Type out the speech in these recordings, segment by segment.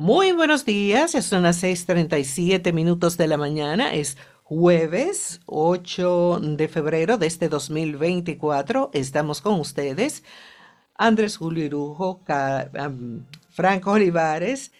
Muy buenos días, son las 6:37 minutos de la mañana, es jueves 8 de febrero de este 2024. Estamos con ustedes, Andrés Julio Irujo, Franco Olivares.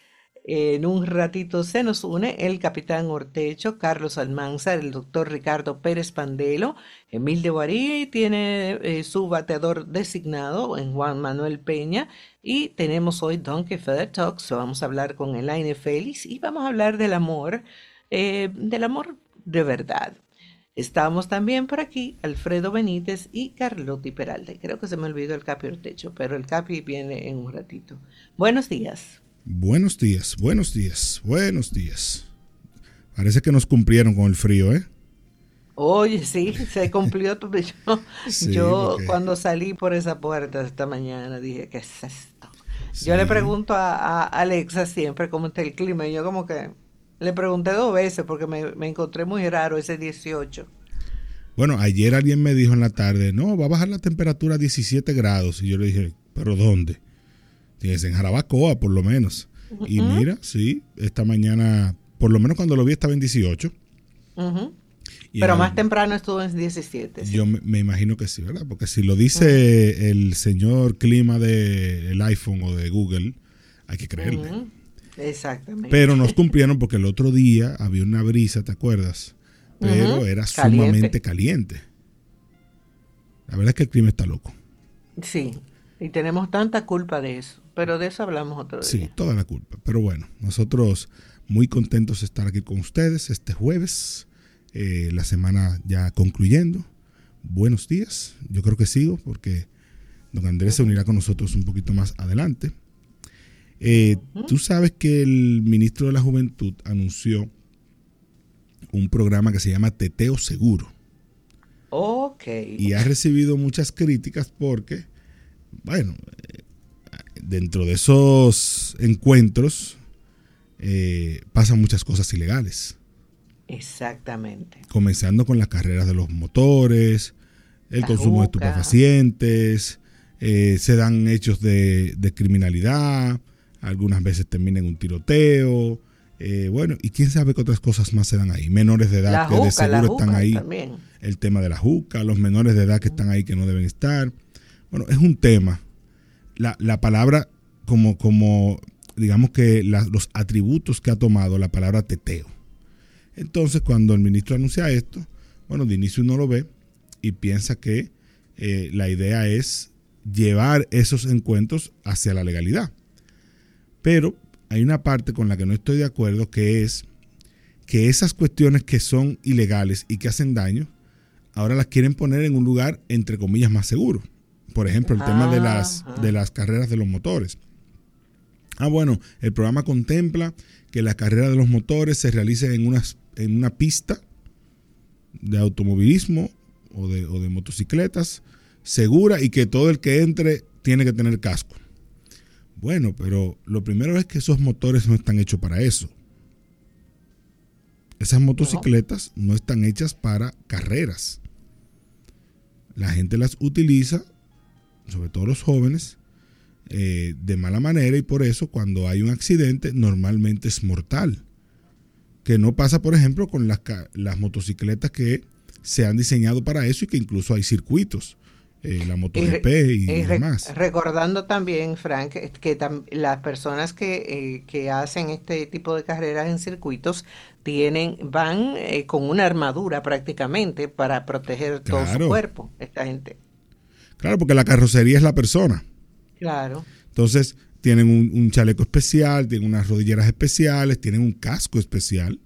En un ratito se nos une el capitán Ortecho, Carlos Almanzar, el doctor Ricardo Pérez Pandelo, Emil de Guarí tiene eh, su bateador designado en Juan Manuel Peña y tenemos hoy Donkey Feather Talks, vamos a hablar con Elaine Félix y vamos a hablar del amor, eh, del amor de verdad. Estamos también por aquí Alfredo Benítez y Carlotti Peralde. Creo que se me olvidó el Capi Ortecho, pero el Capi viene en un ratito. Buenos días. Buenos días, buenos días, buenos días. Parece que nos cumplieron con el frío, ¿eh? Oye, sí, se cumplió. Yo, yo cuando salí por esa puerta esta mañana dije, ¿qué es esto? Yo le pregunto a, Alexa siempre cómo está el clima y yo como que le pregunté dos veces porque me, me encontré muy raro ese 18. Bueno, ayer alguien me dijo en la tarde, no, va a bajar la temperatura a 17 grados. Y yo le dije, ¿pero dónde? Tienes en Jarabacoa, por lo menos. Y mira, sí, esta mañana, por lo menos cuando lo vi estaba en 18. Pero más temprano estuvo en 17. Yo me, imagino que sí, ¿verdad? Porque si lo dice el señor clima del iPhone o de Google, hay que creerle. Exactamente. Pero nos cumplieron porque el otro día había una brisa, ¿te acuerdas? Pero era sumamente caliente. La verdad es que el clima está loco. Sí, y tenemos tanta culpa de eso. Pero de eso hablamos otro día. Sí, toda la culpa. Pero bueno, nosotros muy contentos de estar aquí con ustedes este jueves, eh, la semana ya concluyendo. Buenos días, yo creo que sigo porque don Andrés se unirá con nosotros un poquito más adelante. Eh, tú sabes que el ministro de la Juventud anunció un programa que se llama Teteo Seguro. Ok. Y ha recibido muchas críticas porque, bueno, dentro de esos encuentros eh, pasan muchas cosas ilegales. Exactamente. Comenzando con las carreras de los motores, el consumo de estupefacientes, eh, se dan hechos de, criminalidad, algunas veces terminan un tiroteo, eh, bueno, y quién sabe qué otras cosas más se dan ahí. Menores de edad que de seguro están ahí. El tema de la juca, los menores de edad que están ahí que no deben estar. Bueno, es un tema la, palabra como, como, digamos que los atributos que ha tomado la palabra teteo. Entonces, cuando el ministro anuncia esto, bueno, de inicio uno lo ve y piensa que eh, la idea es llevar esos encuentros hacia la legalidad. Pero hay una parte con la que no estoy de acuerdo que es que esas cuestiones que son ilegales y que hacen daño, ahora las quieren poner en un lugar, entre comillas, más seguro. Por ejemplo, el tema de las, de las carreras de los motores. Ah, bueno, el programa contempla que la carrera de los motores se realice en, en una pista de automovilismo o de, o de motocicletas segura y que todo el que entre tiene que tener casco. Bueno, pero lo primero es que esos motores no están hechos para eso. Esas motocicletas no están hechas para carreras. La gente las utiliza sobre todo los jóvenes, eh, de mala manera y por eso cuando hay un accidente normalmente es mortal. Que no pasa, por ejemplo, con las, las motocicletas que se han diseñado para eso y que incluso hay circuitos. Eh, la MotoGP y, demás. Recordando también, Frank, que las personas que, eh, hacen este tipo de carreras en circuitos tienen van con una armadura prácticamente para proteger todo su cuerpo, esta gente. Claro, porque la carrocería es la persona. Claro. Entonces, tienen un, chaleco especial, tienen unas rodilleras especiales, tienen un casco especial.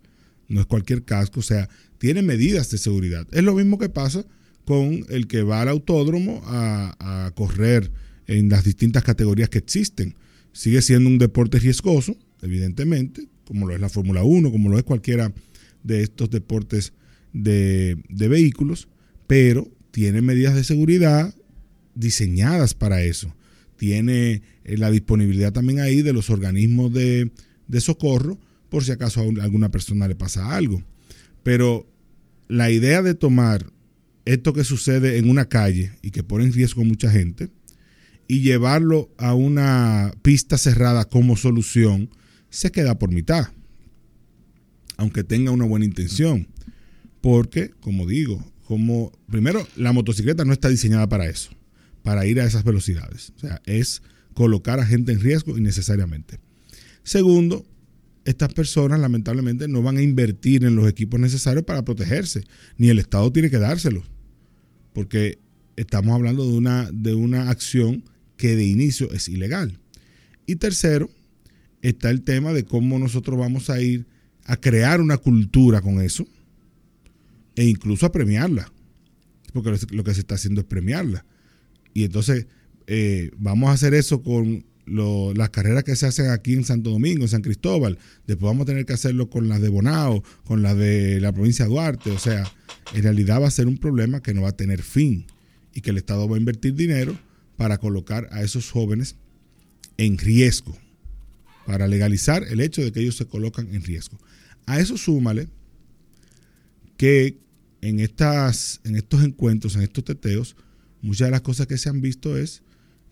No es cualquier casco, o sea, tiene medidas de seguridad. Es lo mismo que pasa con el que va al autódromo a, a correr en las distintas categorías que existen. Sigue siendo un deporte riesgoso, evidentemente, como lo es la Fórmula 1, como lo es cualquiera de estos deportes de, de vehículos, pero tiene medidas de seguridad, diseñadas para eso. Tiene eh, la disponibilidad también ahí de los organismos de, socorro por si acaso a alguna persona le pasa algo. Pero la idea de tomar esto que sucede en una calle y que pone en riesgo a mucha gente y llevarlo a una pista cerrada como solución se queda por mitad, aunque tenga una buena intención. Porque, como digo, como primero, la motocicleta no está diseñada para eso, para ir a esas velocidades. O sea, es colocar a gente en riesgo innecesariamente. Segundo, estas personas lamentablemente no van a invertir en los equipos necesarios para protegerse, ni el Estado tiene que dárselos, porque estamos hablando de una, de una acción que de inicio es ilegal. Y tercero, está el tema de cómo nosotros vamos a ir a crear una cultura con eso e incluso a premiarla, porque lo que se está haciendo es premiarla. Y entonces eh, vamos a hacer eso con las carreras que se hacen aquí en Santo Domingo, en San Cristóbal, después vamos a tener que hacerlo con las de Bonao, con las de la provincia de Duarte, o sea, en realidad va a ser un problema que no va a tener fin y que el Estado va a invertir dinero para colocar a esos jóvenes en riesgo, para legalizar el hecho de que ellos se colocan en riesgo. A eso súmale que en, estas, en estos encuentros, en estos teteos, muchas de las cosas que se han visto es,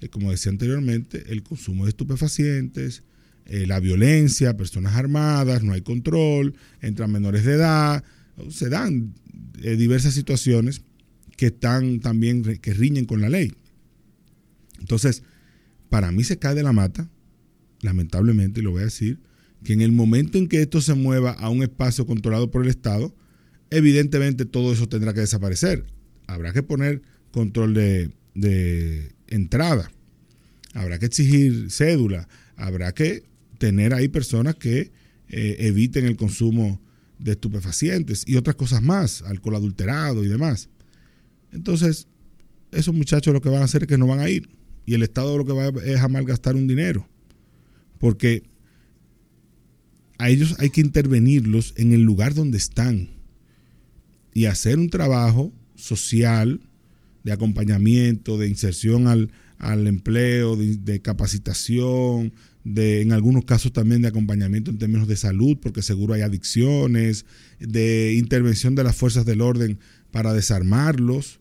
eh, como decía anteriormente, el consumo de estupefacientes, eh, la violencia, personas armadas, no hay control, entran menores de edad, se dan eh, diversas situaciones que están también, que riñen con la ley. Entonces, para mí se cae de la mata, lamentablemente, y lo voy a decir, que en el momento en que esto se mueva a un espacio controlado por el Estado, evidentemente todo eso tendrá que desaparecer. Habrá que poner control de, entrada, habrá que exigir cédula, habrá que tener ahí personas que eh, eviten el consumo de estupefacientes y otras cosas más, alcohol adulterado y demás. Entonces, esos muchachos lo que van a hacer es que no van a ir. Y el Estado lo que va es a malgastar un dinero. Porque a ellos hay que intervenirlos en el lugar donde están y hacer un trabajo social de acompañamiento, de inserción al, empleo, de, capacitación, de, en algunos casos también de acompañamiento en términos de salud, porque seguro hay adicciones, de intervención de las fuerzas del orden para desarmarlos,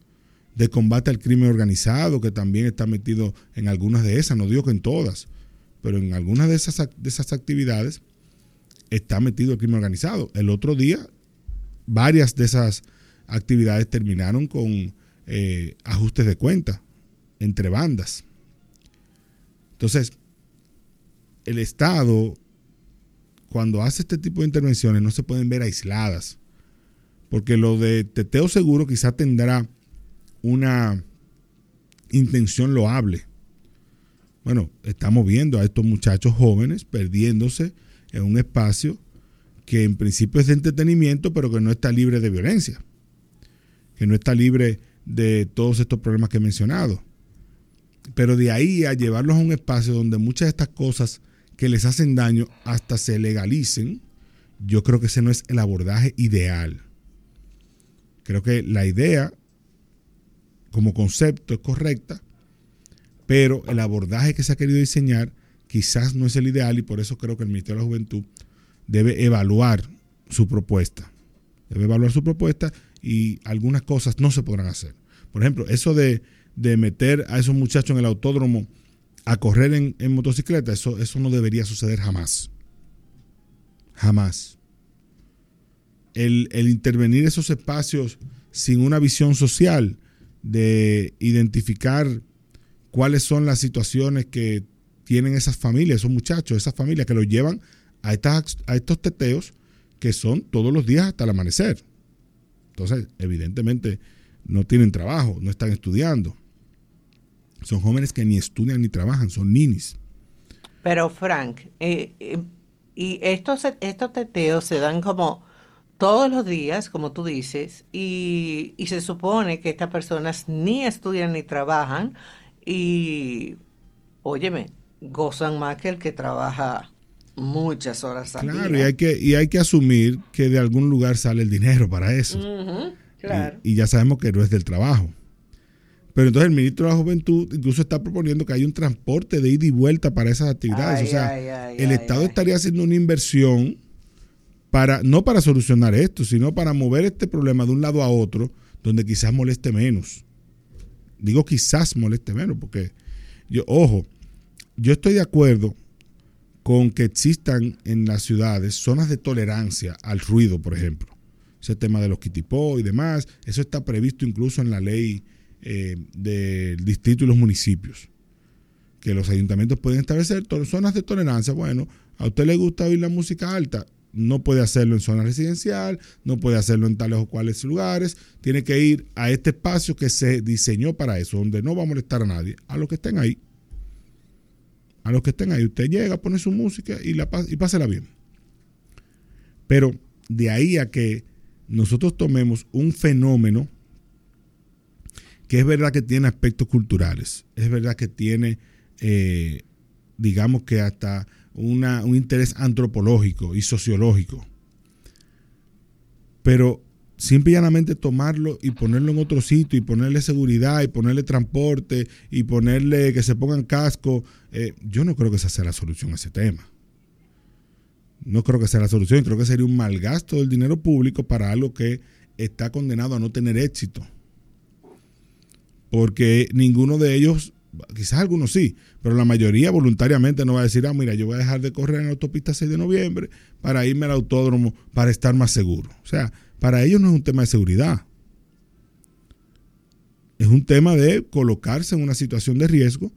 de combate al crimen organizado, que también está metido en algunas de esas, no digo que en todas, pero en algunas de esas, de esas actividades está metido el crimen organizado. El otro día, varias de esas actividades terminaron con eh, ajustes de cuenta entre bandas. Entonces, el Estado, cuando hace este tipo de intervenciones, no se pueden ver aisladas. Porque lo de teteo seguro quizá tendrá una intención loable. Bueno, estamos viendo a estos muchachos jóvenes perdiéndose en un espacio que en principio es de entretenimiento, pero que no está libre de violencia, que no está libre de todos estos problemas que he mencionado. Pero de ahí a llevarlos a un espacio donde muchas de estas cosas que les hacen daño hasta se legalicen, yo creo que ese no es el abordaje ideal. Creo que la idea como concepto es correcta, pero el abordaje que se ha querido diseñar quizás no es el ideal y por eso creo que el Ministerio de la Juventud debe evaluar su propuesta. Debe evaluar su propuesta y algunas cosas no se podrán hacer. Por ejemplo, eso de, meter a esos muchachos en el autódromo a correr en, motocicleta, eso, eso no debería suceder jamás. Jamás. El, el intervenir esos espacios sin una visión social de identificar cuáles son las situaciones que tienen esas familias, esos muchachos, esas familias que los llevan a, estas, a estos teteos que son todos los días hasta el amanecer. Entonces, evidentemente, no tienen trabajo, no están estudiando. Son jóvenes que ni estudian ni trabajan, son ninis. Pero, Frank, eh, eh, y estos, estos teteos se dan como todos los días, como tú dices, y, y se supone que estas personas ni estudian ni trabajan y, óyeme, gozan más que el que trabaja muchas horas al claro, y hay, que, y hay que asumir que de algún lugar sale el dinero para eso. claro. y, ya sabemos que no es del trabajo. Pero entonces el ministro de la Juventud incluso está proponiendo que haya un transporte de ida y vuelta para esas actividades. o sea, el Estado estaría haciendo una inversión para, no para solucionar esto, sino para mover este problema de un lado a otro, donde quizás moleste menos. Digo quizás moleste menos, porque yo, ojo, yo estoy de acuerdo con que existan en las ciudades zonas de tolerancia al ruido, por ejemplo. Ese tema de los kitipó y demás, eso está previsto incluso en la ley eh, del distrito y los municipios. Que los ayuntamientos pueden establecer zonas de tolerancia. Bueno, a usted le gusta oír la música alta, no puede hacerlo en zona residencial, no puede hacerlo en tales o cuales lugares, tiene que ir a este espacio que se diseñó para eso, donde no va a molestar a nadie, a los que estén ahí. A los que estén ahí, usted llega, pone su música y, la, y pásela bien. Pero de ahí a que nosotros tomemos un fenómeno que es verdad que tiene aspectos culturales, es verdad que tiene, eh, digamos que hasta un interés antropológico y sociológico. Pero simple y llanamente tomarlo y ponerlo en otro sitio y ponerle seguridad y ponerle transporte y ponerle que se pongan casco, eh, yo no creo que esa sea la solución a ese tema. No creo que sea la solución, creo que sería un mal gasto del dinero público para algo que está condenado a no tener éxito. Porque ninguno de ellos quizás algunos sí, pero la mayoría voluntariamente no va a decir, ah, mira, yo voy a dejar de correr en la autopista 6 de noviembre para irme al autódromo para estar más seguro. O sea, para ellos no es un tema de seguridad. Es un tema de colocarse en una situación de riesgo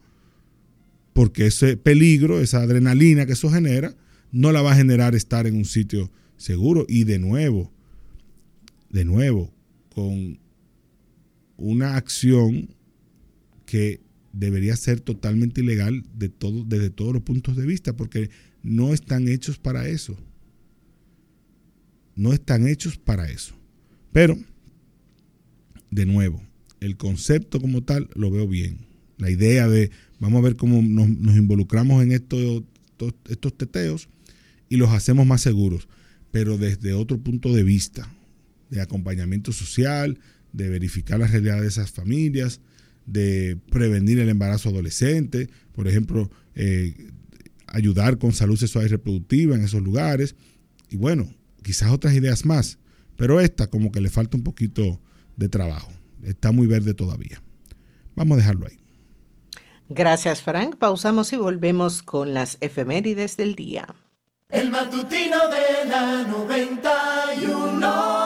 porque ese peligro, esa adrenalina que eso genera, no la va a generar estar en un sitio seguro. Y de nuevo, de nuevo, con una acción que debería ser totalmente ilegal de todo, desde todos los puntos de vista, porque no están hechos para eso. No están hechos para eso. Pero, de nuevo, el concepto como tal lo veo bien. La idea de, vamos a ver cómo nos, involucramos en estos, estos teteos y los hacemos más seguros, pero desde otro punto de vista, de acompañamiento social, de verificar la realidad de esas familias, de prevenir el embarazo adolescente, por ejemplo, eh, ayudar con salud sexual y reproductiva en esos lugares, y bueno, quizás otras ideas más, pero esta como que le falta un poquito de trabajo, está muy verde todavía. Vamos a dejarlo ahí. Gracias Frank, pausamos y volvemos con las efemérides del día. El matutino de la 91.